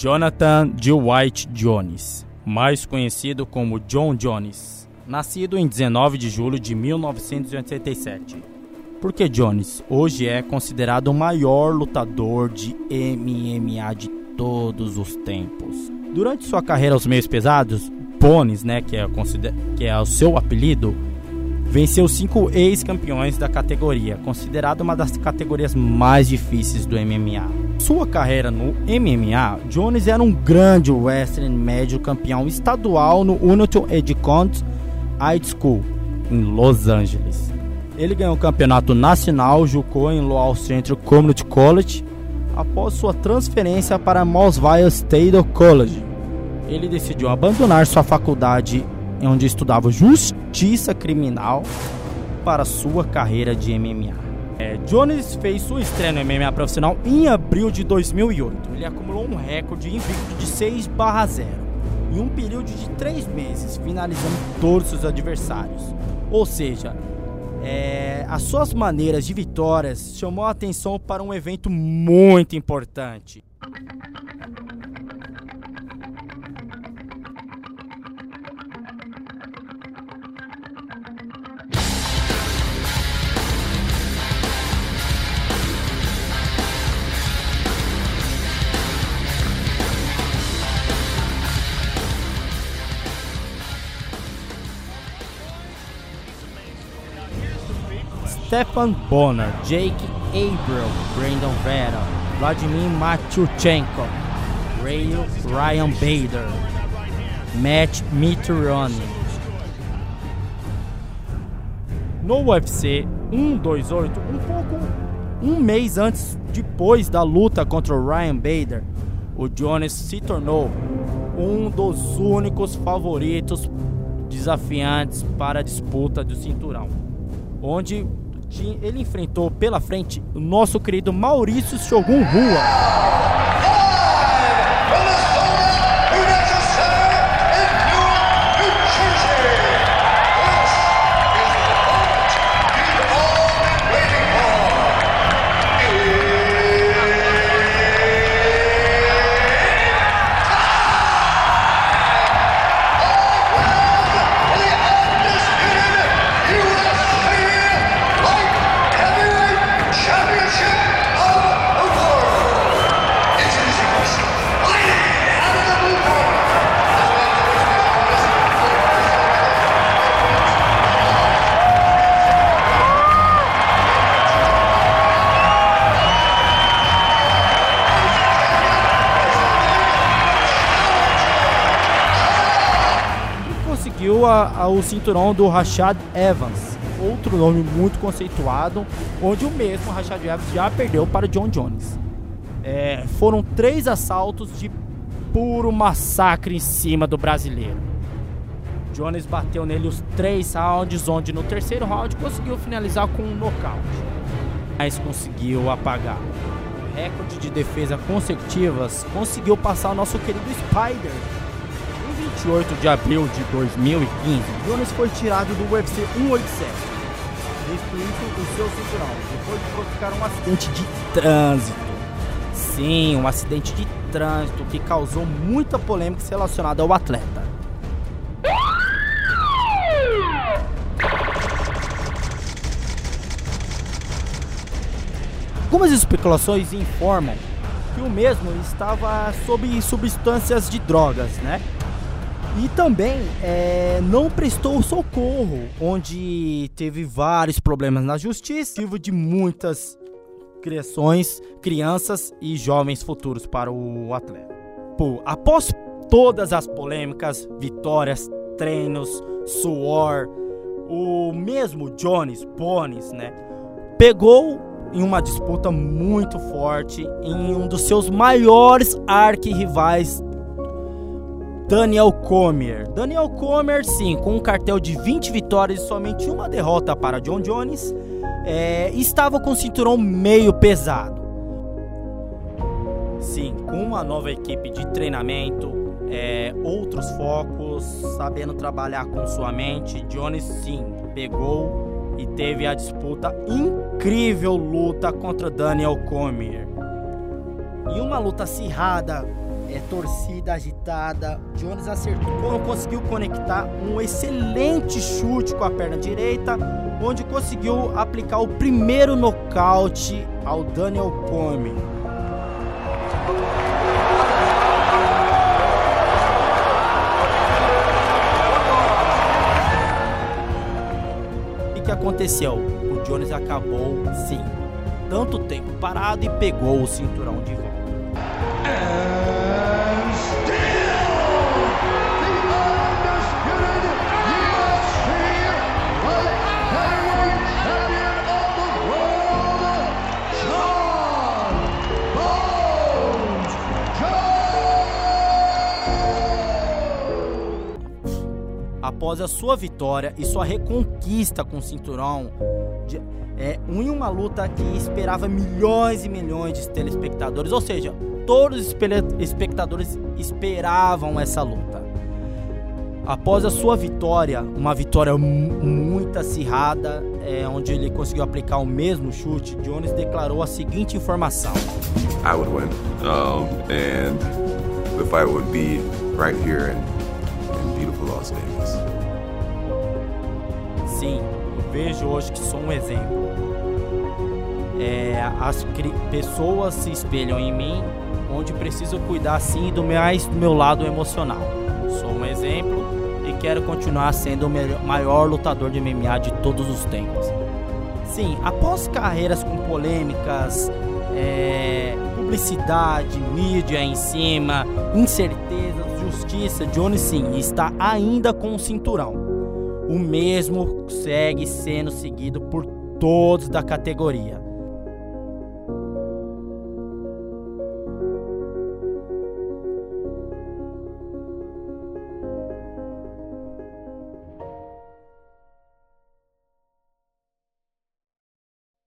Jonathan D. White Jones, mais conhecido como John Jones, nascido em 19 de julho de 1987. Porque Jones hoje é considerado o maior lutador de MMA de todos os tempos. Durante sua carreira aos meios pesados, Bones, né, que é, que é o seu apelido, venceu cinco ex-campeões da categoria, considerada uma das categorias mais difíceis do MMA. Sua carreira no MMA, Jones era um grande wrestling médio campeão estadual no United Edcont High School, em Los Angeles. Ele ganhou o campeonato nacional Juco em Lowell Central Community College após sua transferência para Mossville State College. Ele decidiu abandonar sua faculdade onde estudava justiça criminal para sua carreira de MMA. É, Jones fez sua estreia no MMA profissional em abril de 2008. Ele acumulou um recorde invicto de 6/0 em um período de 3 meses, finalizando todos seus adversários. Ou seja, é, as suas maneiras de vitórias chamou a atenção para um evento muito importante. Stefan Bonner, Jake Abreu, Brandon Vera, Vladimir Matyuchenko, Ray, Ryan Bader, Matt Mitrione. No UFC 128, um pouco um mês antes depois da luta contra o Ryan Bader, o Jones se tornou um dos únicos favoritos desafiantes para a disputa do cinturão, onde ele enfrentou pela frente o nosso querido Maurício Shogun Rua. Conseguiu a- a- o cinturão do Rashad Evans, outro nome muito conceituado, onde o mesmo Rashad Evans já perdeu para John Jones. É, foram três assaltos de puro massacre em cima do brasileiro. Jones bateu nele os três rounds, onde no terceiro round conseguiu finalizar com um nocaute, mas conseguiu apagar. Recorde de defesa consecutivas conseguiu passar o nosso querido Spider. Em 28 de abril de 2015, Jones foi tirado do UFC 187, destruindo o seu cinturão, depois de provocar um acidente de trânsito. Sim, um acidente de trânsito que causou muita polêmica relacionada ao atleta. Algumas especulações informam que o mesmo estava sob substâncias de drogas, né? E também é, não prestou socorro, onde teve vários problemas na justiça, motivo de muitas criações, crianças e jovens futuros para o atleta. Pô, após todas as polêmicas, vitórias, treinos, suor, o mesmo Jones Bones, né, pegou em uma disputa muito forte em um dos seus maiores arquirrivais, Daniel Cormier. Daniel Cormier, sim, com um cartel de 20 vitórias e somente uma derrota para John Jones, é, estava com o cinturão meio pesado. Sim, com uma nova equipe de treinamento, é, outros focos, sabendo trabalhar com sua mente, Jones sim pegou e teve a disputa incrível luta contra Daniel Cormier. E uma luta acirrada, é, torcida agitada. Jones acertou, conseguiu conectar um excelente chute com a perna direita, onde conseguiu aplicar o primeiro nocaute ao Daniel Cormier. O que aconteceu? O Jones acabou, sim, tanto tempo parado e pegou o cinturão de volta. Após a sua vitória e sua reconquista com o cinturão, de, é, em uma luta que esperava milhões e milhões de telespectadores, ou seja, todos os espectadores esperavam essa luta. Após a sua vitória, uma vitória muito acirrada, é, onde ele conseguiu aplicar o mesmo chute, Jones declarou a seguinte informação: I would win, um, and the fight would be right here in, in beautiful Las Vegas. Sim, eu vejo hoje que sou um exemplo. É, as pessoas se espelham em mim, onde preciso cuidar sim do mais do meu lado emocional. Sou um exemplo e quero continuar sendo o maior lutador de MMA de todos os tempos. Sim, após carreiras com polêmicas, é, publicidade, mídia em cima, incertezas, justiça, Johnny sim está ainda com o cinturão o mesmo segue sendo seguido por todos da categoria.